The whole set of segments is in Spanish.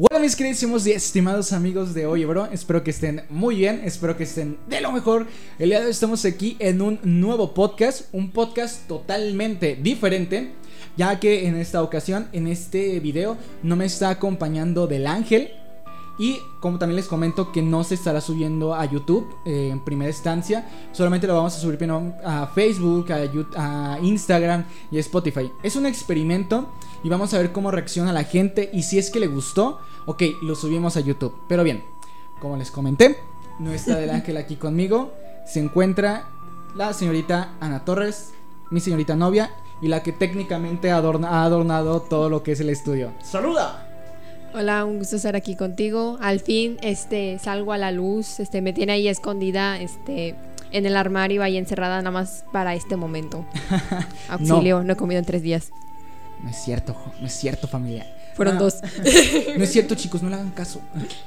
Hola mis queridísimos y estimados amigos de hoy, bro. Espero que estén muy bien, espero que estén de lo mejor. El día de hoy estamos aquí en un nuevo podcast, un podcast totalmente diferente, ya que en esta ocasión, en este video, no me está acompañando del ángel. Y como también les comento que no se estará subiendo a YouTube eh, en primera instancia, solamente lo vamos a subir a Facebook, a, a Instagram y a Spotify. Es un experimento y vamos a ver cómo reacciona la gente y si es que le gustó, ok, lo subimos a YouTube. Pero bien, como les comenté, no está del ángel aquí conmigo, se encuentra la señorita Ana Torres, mi señorita novia y la que técnicamente ha adornado todo lo que es el estudio. ¡Saluda! Hola, un gusto estar aquí contigo. Al fin, este, salgo a la luz, este, me tiene ahí escondida, este, en el armario ahí encerrada nada más para este momento. Auxilio, no. he comido en tres días. No es cierto, no es cierto, familia. Fueron dos. No es cierto, chicos, no le hagan caso.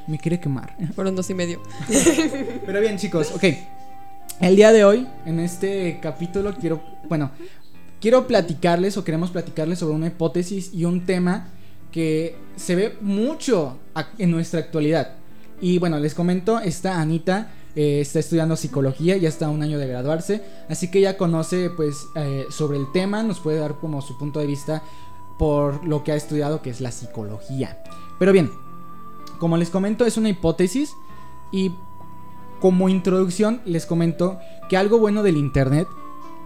Me quiere quemar. Fueron dos y medio. Pero bien, chicos, ok. El día de hoy, en este capítulo, quiero, bueno, quiero platicarles o queremos platicarles sobre una hipótesis y un tema que se ve mucho en nuestra actualidad. Y bueno, les comento, esta Anita eh, está estudiando psicología, ya está un año de graduarse, así que ella conoce pues eh, sobre el tema, nos puede dar como su punto de vista por lo que ha estudiado, que es la psicología. Pero bien, como les comento, es una hipótesis y como introducción les comento que algo bueno del Internet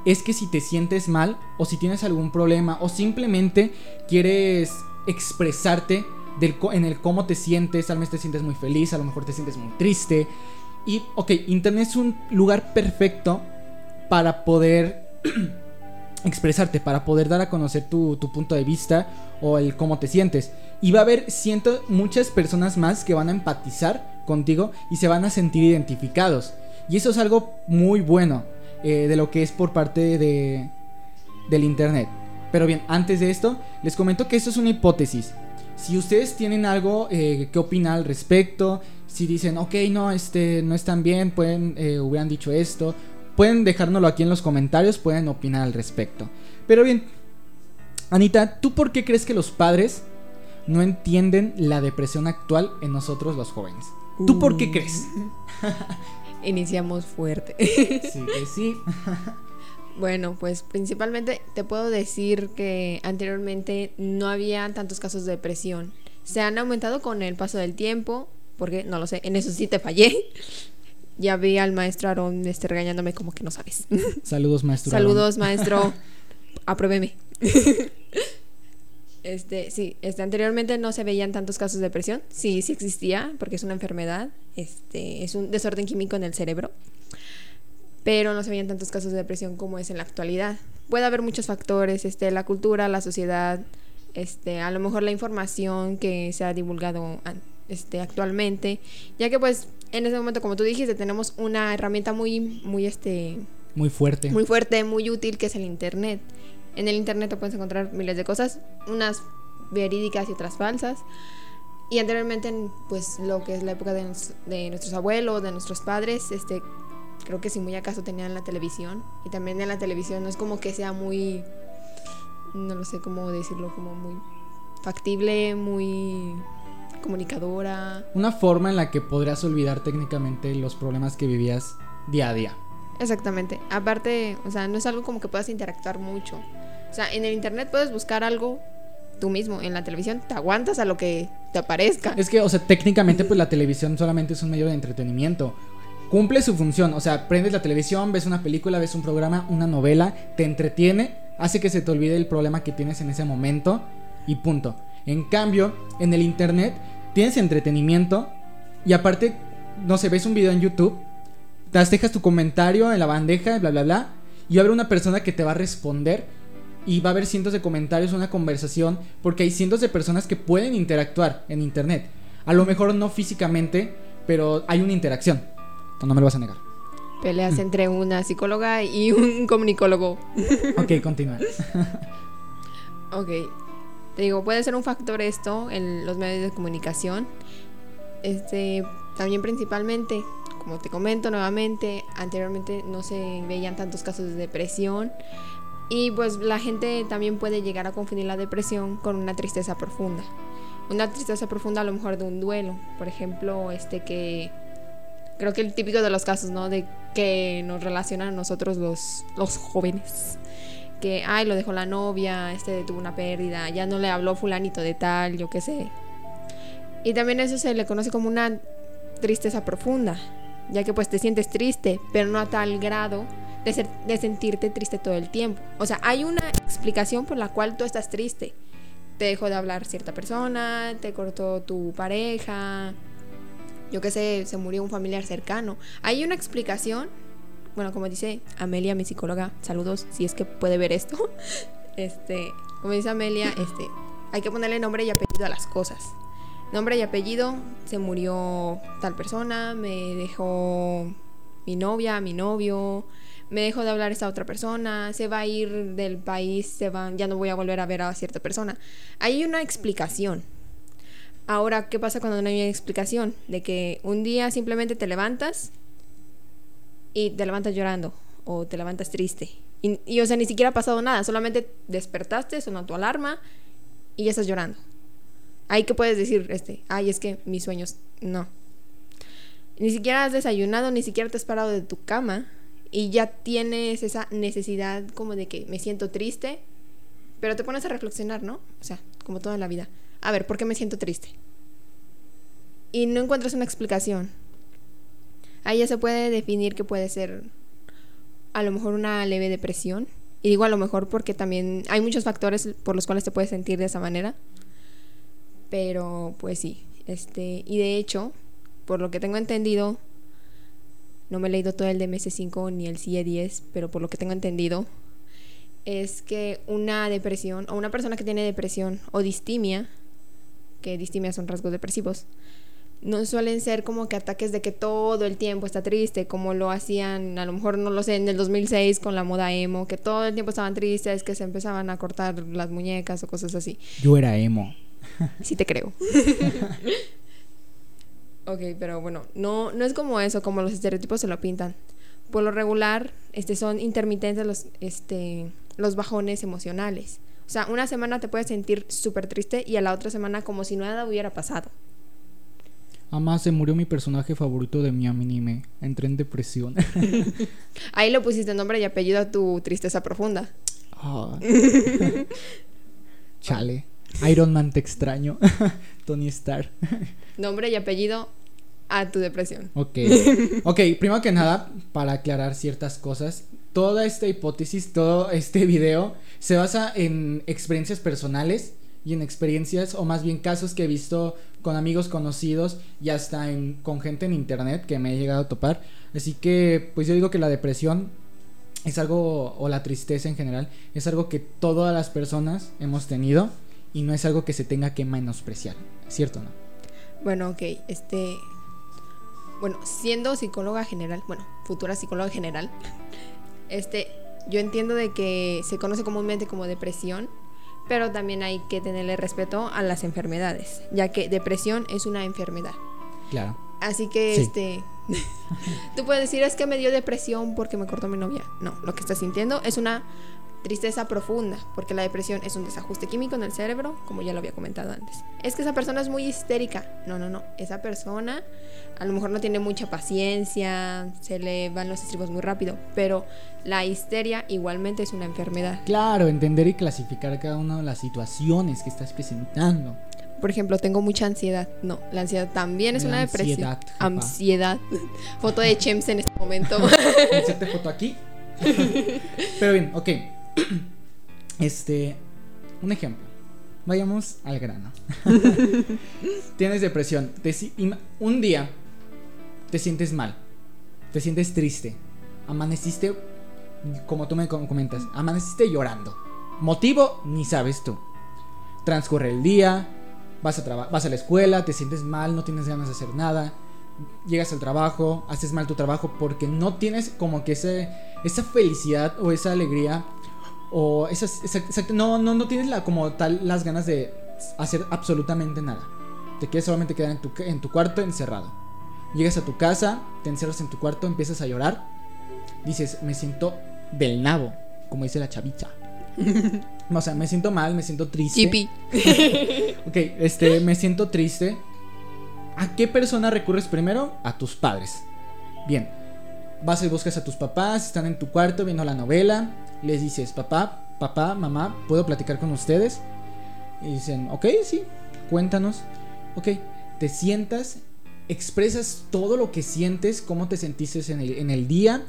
es que si te sientes mal o si tienes algún problema o simplemente quieres expresarte del, en el cómo te sientes, tal vez te sientes muy feliz, a lo mejor te sientes muy triste. Y, ok, Internet es un lugar perfecto para poder expresarte, para poder dar a conocer tu, punto de vista o el cómo te sientes. Y va a haber, siento, muchas personas más que van a empatizar contigo y se van a sentir identificados. Y eso es algo muy bueno eh, de lo que es por parte de, del Internet. Pero bien, antes de esto, les comento que esto es una hipótesis. Si ustedes tienen algo eh, que opinar al respecto, si dicen, ok, no, este, no están bien, pueden, eh, hubieran dicho esto, pueden dejárnoslo aquí en los comentarios, pueden opinar al respecto. Pero bien, Anita, ¿tú por qué crees que los padres no entienden la depresión actual en nosotros los jóvenes? ¿Tú por qué crees? Iniciamos fuerte. sí, que sí. Bueno, pues principalmente te puedo decir que anteriormente no había tantos casos de depresión. Se han aumentado con el paso del tiempo, porque no lo sé, en eso sí te fallé. Ya vi al maestro Aaron este, regañándome como que no sabes. Saludos, maestro. Saludos, maestro. Apruébeme. Este, sí, este, anteriormente no se veían tantos casos de depresión. Sí, sí existía, porque es una enfermedad. Este, es un desorden químico en el cerebro pero no se veían tantos casos de depresión como es en la actualidad. Puede haber muchos factores, este, la cultura, la sociedad, este, a lo mejor la información que se ha divulgado este, actualmente, ya que pues en ese momento, como tú dijiste, tenemos una herramienta muy, muy, este, muy fuerte. Muy fuerte, muy útil, que es el Internet. En el Internet te puedes encontrar miles de cosas, unas verídicas y otras falsas. Y anteriormente, pues lo que es la época de, de nuestros abuelos, de nuestros padres, este, creo que si muy acaso tenían la televisión. Y también en la televisión no es como que sea muy, no lo sé cómo decirlo, como muy factible, muy comunicadora. Una forma en la que podrías olvidar técnicamente los problemas que vivías día a día. Exactamente. Aparte, o sea, no es algo como que puedas interactuar mucho. O sea, en el internet puedes buscar algo tú mismo. En la televisión te aguantas a lo que te aparezca. Es que, o sea, técnicamente pues la televisión solamente es un medio de entretenimiento cumple su función. O sea, prendes la televisión, ves una película, ves un programa, una novela, te entretiene, hace que se te olvide el problema que tienes en ese momento y punto. En cambio, en el internet tienes entretenimiento y aparte, no sé, ves un video en YouTube, te dejas tu comentario en la bandeja, bla, bla, bla, y va a haber una persona que te va a responder y va a haber cientos de comentarios, una conversación, porque hay cientos de personas que pueden interactuar en internet. A lo mejor no físicamente, pero hay una interacción. No me lo vas a negar. Peleas entre una psicóloga y un comunicólogo. ok, continúa. ok. Te digo, puede ser un factor esto en los medios de comunicación. Este, también principalmente, como te comento nuevamente, anteriormente no se veían tantos casos de depresión. Y pues la gente también puede llegar a confundir la depresión con una tristeza profunda. Una tristeza profunda a lo mejor de un duelo. Por ejemplo, este que creo que el típico de los casos, ¿no? De que nos relacionan a nosotros los, los jóvenes. Que, ay, lo dejó la novia, este tuvo una pérdida, ya no le habló fulanito de tal, yo qué sé. Y también eso se le conoce como una tristeza profunda, ya que pues te sientes triste, pero no a tal grado de, de sentirte triste todo el tiempo. O sea, hay una explicación por la cual tú estás triste. Te dejó de hablar cierta persona, te cortó tu pareja, yo qué sé, se murió un familiar cercano. Hay una explicación, bueno, como dice Amelia, mi psicóloga, saludos si es que puede ver esto. Este, como dice Amelia, este, hay que ponerle nombre y apellido a las cosas. Nombre y apellido, se murió tal persona, me dejó mi novia, mi novio, me dejó de hablar esta otra persona, se va a ir del país, se va, ya no voy a volver a ver a cierta persona. Hay una explicación. Ahora, ¿qué pasa cuando no hay explicación? De que un día simplemente te levantas y te levantas llorando o te levantas triste. Y, y, o sea, ni siquiera ha pasado nada, solamente despertaste, sonó tu alarma y ya estás llorando. Ahí que puedes decir, este, ay, es que mis sueños, no. Ni siquiera has desayunado, ni siquiera te has parado de tu cama y ya tienes esa necesidad como de que me siento triste, pero te pones a reflexionar, ¿no? O sea, como toda la vida. A ver, ¿por qué me siento triste? Y no encuentras una explicación. Ahí ya se puede definir que puede ser a lo mejor una leve depresión. Y digo a lo mejor porque también hay muchos factores por los cuales te puedes sentir de esa manera. Pero pues sí, este, y de hecho, por lo que tengo entendido, no me he leído todo el de MS5 ni el CIE10, pero por lo que tengo entendido, es que una depresión, o una persona que tiene depresión o distimia, que distimia son rasgos depresivos, no suelen ser como que ataques de que todo el tiempo está triste, como lo hacían, a lo mejor no lo sé, en el 2006 con la moda emo, que todo el tiempo estaban tristes, que se empezaban a cortar las muñecas o cosas así. Yo era emo. Sí te creo. ok, pero bueno, no, no es como eso, como los estereotipos se lo pintan. Por lo regular, este, son intermitentes los, este, los bajones emocionales. O sea, una semana te puedes sentir súper triste y a la otra semana como si nada hubiera pasado. Además, se murió mi personaje favorito de mi anime. Entré en depresión. Ahí le pusiste nombre y apellido a tu tristeza profunda. Ah. Chale. Iron Man te extraño. Tony Stark. Nombre y apellido a tu depresión. Ok. Ok, primero que nada, para aclarar ciertas cosas, toda esta hipótesis, todo este video se basa en experiencias personales y en experiencias, o más bien casos que he visto con amigos conocidos y hasta en, con gente en internet que me he llegado a topar. Así que, pues yo digo que la depresión es algo, o la tristeza en general, es algo que todas las personas hemos tenido y no es algo que se tenga que menospreciar, ¿cierto o no? Bueno, ok, este. Bueno, siendo psicóloga general, bueno, futura psicóloga general, este, yo entiendo de que se conoce comúnmente como depresión, pero también hay que tenerle respeto a las enfermedades, ya que depresión es una enfermedad. Claro. Así que, Sí. este, tú puedes decir es que me dio depresión porque me cortó mi novia. No, lo que estás sintiendo es una tristeza profunda, porque la depresión es un desajuste químico en el cerebro, como ya lo había comentado antes. Es que esa persona es muy histérica. No, no, no. Esa persona a lo mejor no tiene mucha paciencia, se le van los estribos muy rápido, pero la histeria igualmente es una enfermedad. Claro, entender y clasificar cada una de las situaciones que estás presentando. Por ejemplo, tengo mucha ansiedad. No, la ansiedad también es La una depresión. ansiedad. Foto de Chems en este momento. Foto aquí. Pero bien, ok. Este, un ejemplo. Vayamos al grano. Tienes depresión. Te un día te sientes mal. Te sientes triste. Amaneciste, como tú me com- comentas, amaneciste llorando. Motivo, ni sabes tú. Transcurre el día, vas a, vas a la escuela, te sientes mal, no tienes ganas de hacer nada. Llegas al trabajo, haces mal tu trabajo porque no tienes como que ese, esa felicidad o esa alegría o esas, no, no, no tienes la, como tal las ganas de hacer absolutamente nada. Te quieres solamente quedar en tu, en tu cuarto encerrado. Llegas a tu casa, te encierras en tu cuarto, empiezas a llorar. Dices, me siento del nabo, como dice la chavicha. O sea, me siento mal, me siento triste. Ok, este, me siento triste. ¿A qué persona recurres primero? A tus padres. Bien. Vas y buscas a tus papás, están en tu cuarto viendo la novela. Les dices, papá, papá, mamá, ¿puedo platicar con ustedes? Y dicen, ok, sí, cuéntanos. Ok, te sientas, expresas todo lo que sientes, cómo te sentiste en el, día,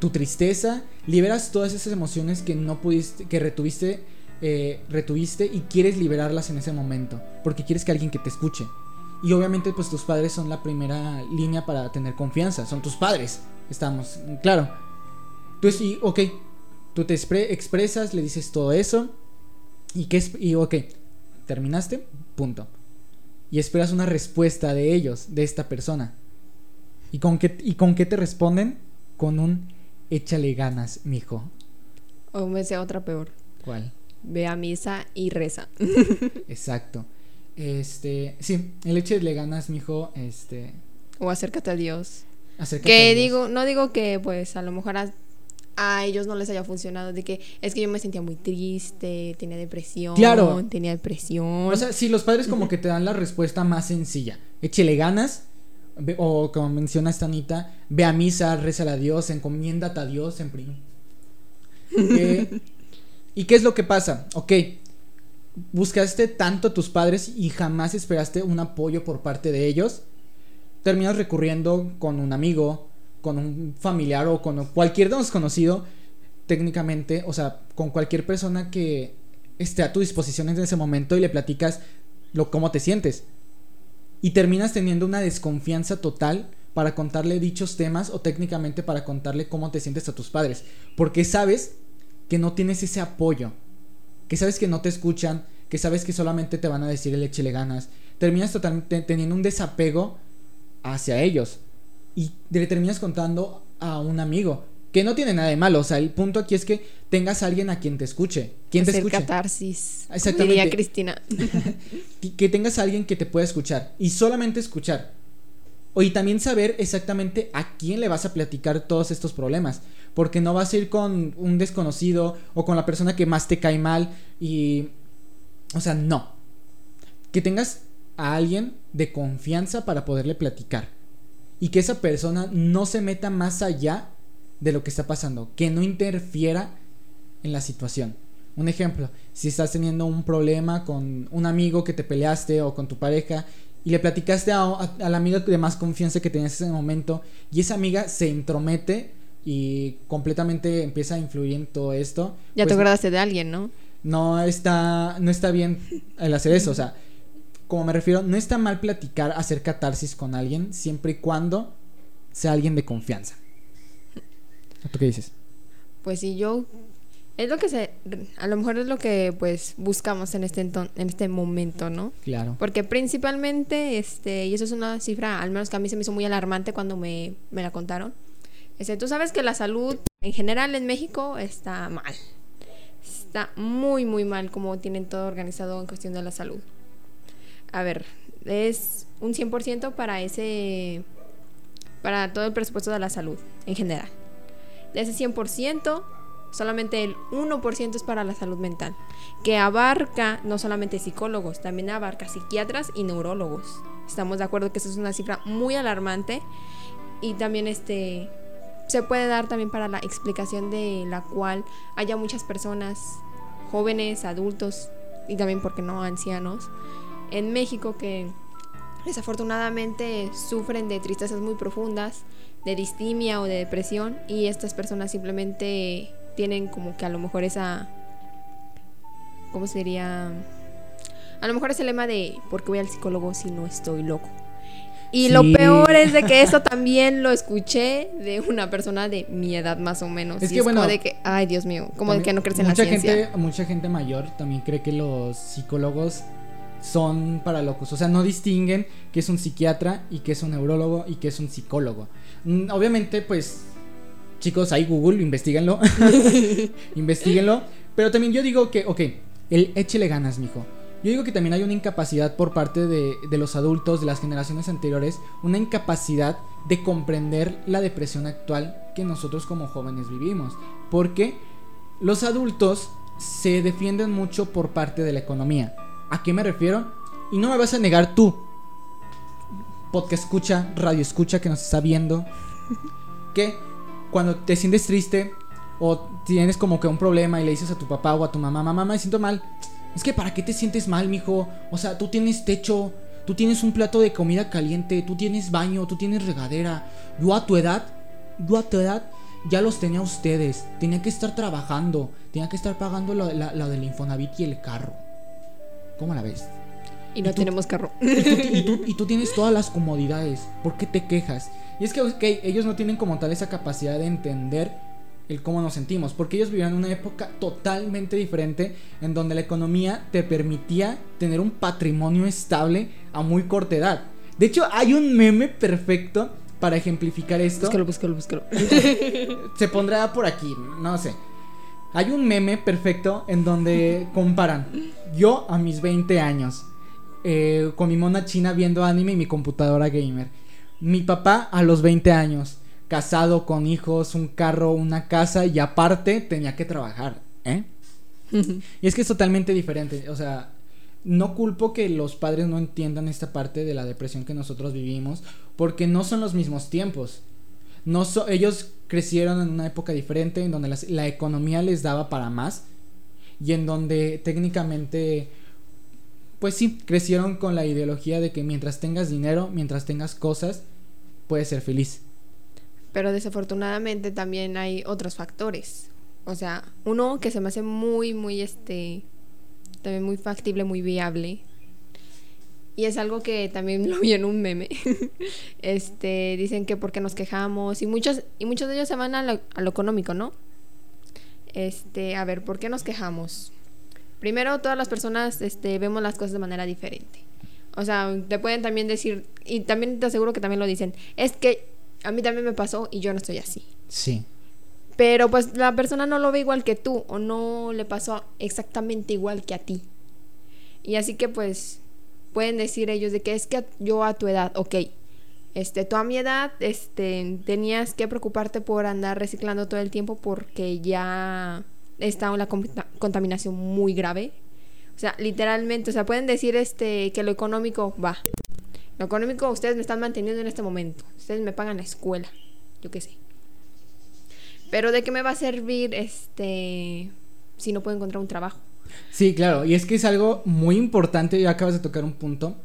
tu tristeza, liberas todas esas emociones que no pudiste, que retuviste, eh, retuviste y quieres liberarlas en ese momento, porque quieres que alguien que te escuche. Y obviamente pues tus padres son la primera línea para tener confianza, son tus padres, estamos, claro. Entonces, y, ok, tú te expre- expresas, le dices todo eso, y que y ok, terminaste, punto. Y esperas una respuesta de ellos, de esta persona. ¿Y con qué, y con qué te responden? Con un échale ganas, mijo. O me sea otra peor. ¿Cuál? Ve a misa y reza. Exacto. Este, sí, el échale ganas, mijo, este, O acércate a Dios. acércate a Que Dios. digo, no digo que pues a lo mejor a, a ellos no les haya funcionado, de que es que yo me sentía muy triste, tenía depresión, Claro. tenía depresión. O sea, sí, los padres como que te dan la respuesta más sencilla. Échele ganas. o como menciona esta Anita, ve a misa, reza a Dios, encomiéndate a Dios en prim- Eh, ¿Y qué es lo que pasa? Ok, buscaste tanto a tus padres y jamás esperaste un apoyo por parte de ellos. Terminas recurriendo con un amigo, con un familiar o con cualquier desconocido, técnicamente, o sea, con cualquier persona que esté a tu disposición en ese momento y le platicas lo cómo te sientes. Y terminas teniendo una desconfianza total para contarle dichos temas o técnicamente para contarle cómo te sientes a tus padres, porque sabes que no tienes ese apoyo, que sabes que no te escuchan, que sabes que solamente te van a decir el échele ganas. Terminas totalmente teniendo un desapego hacia ellos y le terminas contando a un amigo, que no tiene nada de malo, o sea, el punto aquí es que tengas a alguien a quien te escuche. ¿Quién te escuche? catarsis. Exactamente. Diría Cristina. que- tengas a alguien que te pueda escuchar y solamente escuchar. O y también saber exactamente a quién le vas a platicar todos estos problemas. Porque no vas a ir con un desconocido o con la persona que más te cae mal y... O sea, no. Que tengas a alguien de confianza para poderle platicar. Y que esa persona no se meta más allá de lo que está pasando. Que no interfiera en la situación. Un ejemplo, si estás teniendo un problema con un amigo que te peleaste o con tu pareja y le platicaste a, a- a la amiga de más confianza que tenías en ese momento y esa amiga se entromete y completamente empieza a influir en todo esto. Ya te pues, acordaste de alguien, ¿no? no está no está bien el hacer eso, o sea, como me refiero, no está mal platicar, hacer catarsis con alguien siempre y cuando sea alguien de confianza. ¿Tú qué dices? Pues sí, yo es lo que se a lo mejor es lo que pues buscamos en este enton- en este momento, ¿no? Claro. Porque principalmente este y eso es una cifra al menos que a mí se me hizo muy alarmante cuando me, me la contaron. Este, tú sabes que la salud en general en México está mal. Está muy muy mal como tienen todo organizado en cuestión de la salud. A ver, es un 100% para ese para todo el presupuesto de la salud en general. De ese 100%, solamente el 1% es para la salud mental, que abarca no solamente psicólogos, también abarca psiquiatras y neurólogos. Estamos de acuerdo que esa es una cifra muy alarmante y también este se puede dar también para la explicación de la cual haya muchas personas jóvenes, adultos y también porque no ancianos en México que desafortunadamente sufren de tristezas muy profundas, de distimia o de depresión y estas personas simplemente tienen como que a lo mejor esa ¿cómo sería? A lo mejor ese lema de ¿por qué voy al psicólogo si no estoy loco? Y lo peor es de que eso también lo escuché de una persona de mi edad más o menos. Es Y que, bueno, como de que, ay Dios mío, como de que no crees en la mucha ciencia. Gente, mucha gente mayor también cree que los psicólogos son para locos. O sea, no distinguen que es un psiquiatra y que es un neurólogo y que es un psicólogo. Mm, Obviamente, pues, chicos, hay Google, investiguenlo. investiguenlo. Pero también yo digo que, ok, el échele ganas, mijo. Yo digo que también hay una incapacidad por parte de, de los adultos de las generaciones anteriores, una incapacidad de comprender la depresión actual que nosotros como jóvenes vivimos. Porque los adultos se defienden mucho por parte de la economía. ¿A qué me refiero? Y no me vas a negar tú, podcast escucha, radio escucha que nos está viendo, que cuando te sientes triste o tienes como que un problema y le dices a tu papá o a tu mamá, mamá, me siento mal. Es que para qué te sientes mal, mijo? O sea, tú tienes techo, tú tienes un plato de comida caliente, tú tienes baño, tú tienes regadera. Yo a tu edad, yo a tu edad ya los tenía ustedes. Tenía que estar trabajando, tenía que estar pagando lo, la, del Infonavit y el carro. ¿Cómo la ves? Y no tenemos carro. Y tú, tienes todas las comodidades. ¿Por qué te quejas? Y es que okay, ellos no tienen como tal esa capacidad de entender el cómo nos sentimos, porque ellos vivían una época totalmente diferente en donde la economía te permitía tener un patrimonio estable a muy corta edad. De hecho, hay un meme perfecto para ejemplificar esto. Búscalo, búscalo, búscalo. Se pondrá por aquí, no sé. Hay un meme perfecto en donde comparan yo a mis 20 años, eh, con mi mona china viendo anime y mi computadora gamer. Mi papá a los 20 años casado con hijos, un carro, una casa y aparte tenía que trabajar, ¿eh? y es que es totalmente diferente, o sea, no culpo que los padres no entiendan esta parte de la depresión que nosotros vivimos, porque no son los mismos tiempos. No ellos crecieron en una época diferente en donde la economía les daba para más y en donde técnicamente pues sí, crecieron con la ideología de que mientras tengas dinero, mientras tengas cosas, puedes ser feliz. Pero desafortunadamente también hay otros factores. O sea, uno que se me hace muy, muy, este, también muy factible, muy viable. Y es algo que también lo vi en un meme. este, dicen que porque nos quejamos y muchos, y muchos de ellos se van a lo, a lo económico, ¿no? Este, a ver, ¿por qué nos quejamos? Primero, todas las personas este, vemos las cosas de manera diferente. O sea, te pueden también decir, y también te aseguro que también lo dicen, es que a mí también me pasó y yo no estoy así. Sí. Pero pues la persona no lo ve igual que tú o no le pasó exactamente igual que a ti. Y así que pues pueden decir ellos de que es que yo a tu edad, ok, este, tú a mi edad, este, tenías que preocuparte por andar reciclando todo el tiempo porque ya está una contaminación muy grave. O sea, literalmente, o sea, pueden decir este que lo económico va, lo económico ustedes me están manteniendo en este momento. Ustedes me pagan la escuela. Yo qué sé. Pero de qué me va a servir este si no puedo encontrar un trabajo. Sí, claro, y es que es algo muy importante, ya acabas de tocar un punto.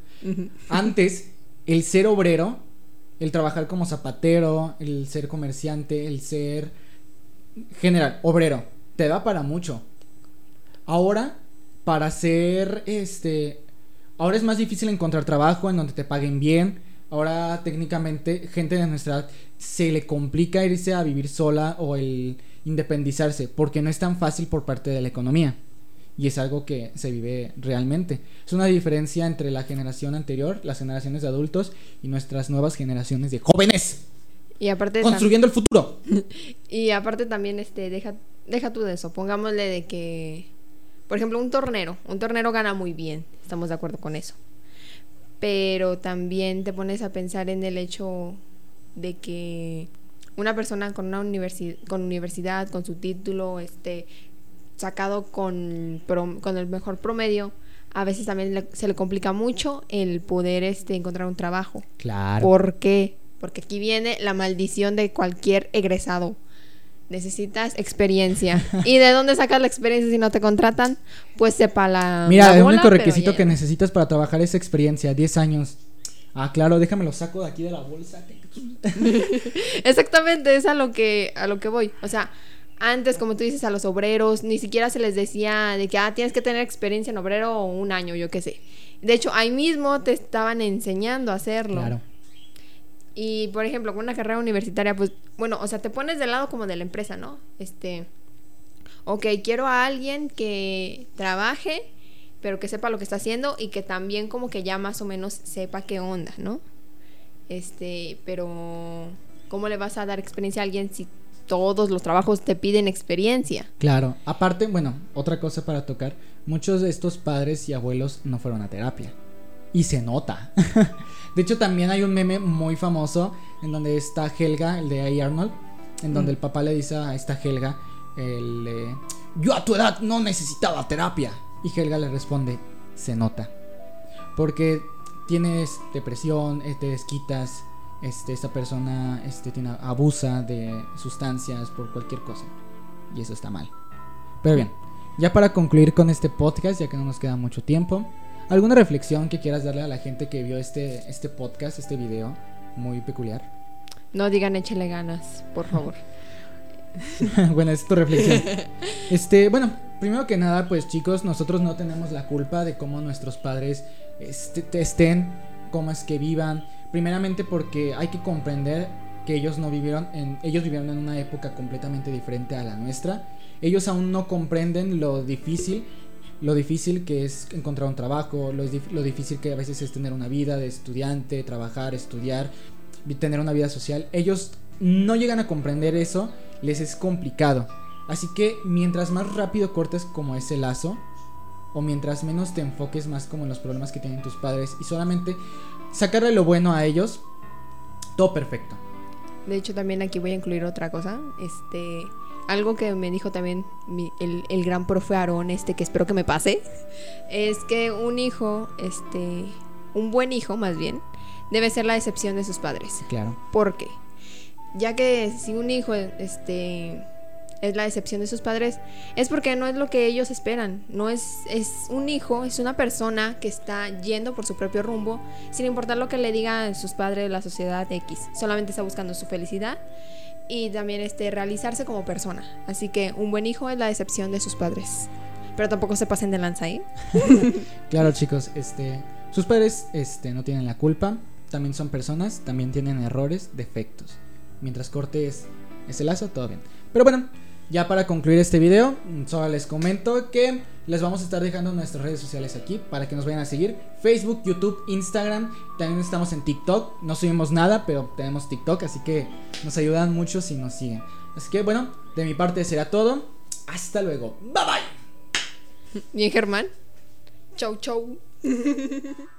Antes, el ser obrero, el trabajar como zapatero, el ser comerciante, el ser general, obrero, te da para mucho. Ahora, para ser este Ahora es más difícil encontrar trabajo en donde te paguen bien. Ahora técnicamente gente de nuestra edad se le complica irse a vivir sola o el independizarse porque no es tan fácil por parte de la economía. Y es algo que se vive realmente. Es una diferencia entre la generación anterior, las generaciones de adultos y nuestras nuevas generaciones de jóvenes. Y aparte construyendo el futuro. y aparte también este deja deja tú de eso, pongámosle de que por ejemplo, un tornero. Un tornero gana muy bien, estamos de acuerdo con eso. Pero también te pones a pensar en el hecho de que una persona con una universidad, con universidad, con su título, este, sacado con, con el mejor promedio, a veces también se le complica mucho el poder este, encontrar un trabajo. Claro. ¿Por qué? Porque aquí viene la maldición de cualquier egresado necesitas experiencia. ¿Y de dónde sacas la experiencia si no te contratan? Pues sepa la. Mira, el único requisito que necesitas para trabajar es experiencia, 10 años. Ah, claro, déjame lo saco de aquí de la bolsa. Exactamente, es a lo que a lo que voy. O sea, antes, como tú dices, a los obreros, ni siquiera se les decía de que ah, tienes que tener experiencia en obrero un año, yo qué sé. De hecho, ahí mismo te estaban enseñando a hacerlo. Claro. Y por ejemplo, con una carrera universitaria, pues, bueno, o sea, te pones del lado como de la empresa, ¿no? Este, ok, quiero a alguien que trabaje, pero que sepa lo que está haciendo y que también como que ya más o menos sepa qué onda, ¿no? Este, pero ¿cómo le vas a dar experiencia a alguien si todos los trabajos te piden experiencia? Claro, aparte, bueno, otra cosa para tocar, muchos de estos padres y abuelos no fueron a terapia. Y se nota. De hecho, también hay un meme muy famoso en donde está Helga, el de A. Arnold, en donde mm. el papá le dice a esta Helga, el, yo a tu edad no necesitaba terapia. Y Helga le responde, se nota. Porque tienes depresión, eh, te desquitas, este, esta persona este, tiene, abusa de sustancias por cualquier cosa. Y eso está mal. Pero bien, ya para concluir con este podcast, ya que no nos queda mucho tiempo, ¿alguna reflexión que quieras darle a la gente que vio este, este podcast, este video muy peculiar? No digan échele ganas, por favor. bueno, es tu reflexión. Este, bueno, primero que nada, pues chicos, nosotros no tenemos la culpa de cómo nuestros padres este, estén, cómo es que vivan. Primeramente porque hay que comprender que ellos no vivieron en ellos vivieron en una época completamente diferente a la nuestra ellos aún no comprenden lo difícil, lo difícil que es encontrar un trabajo, lo, lo difícil que a veces es tener una vida de estudiante, trabajar, estudiar, tener una vida social. Ellos no llegan a comprender eso, les es complicado. Así que mientras más rápido cortes como ese lazo, o mientras menos te enfoques más como en los problemas que tienen tus padres y solamente sacarle lo bueno a ellos, todo perfecto. De hecho, también aquí voy a incluir otra cosa. Este algo que me dijo también el, gran profe Aarón, este, que espero que me pase, es que un hijo, este, un buen hijo más bien, debe ser la excepción de sus padres. Claro. ¿Por qué? Ya que si un hijo, este, es la excepción de sus padres, es porque no es lo que ellos esperan. No es, es un hijo, es una persona que está yendo por su propio rumbo, sin importar lo que le digan sus padres, la sociedad X. Solamente está buscando su felicidad y también este, realizarse como persona. Así que un buen hijo es la excepción de sus padres. Pero tampoco se pasen de lanza ahí. claro, chicos, este, sus padres este, no tienen la culpa, también son personas, también tienen errores, defectos. Mientras cortes ese lazo, todo bien. Pero bueno, ya para concluir este video, solo les comento que les vamos a estar dejando nuestras redes sociales aquí para que nos vayan a seguir. Facebook, YouTube, Instagram, también estamos en TikTok. No subimos nada, pero tenemos TikTok, así que nos ayudan mucho si nos siguen. Así que bueno, de mi parte será todo. Hasta luego. Bye bye. Bien, Germán. Chau, chau.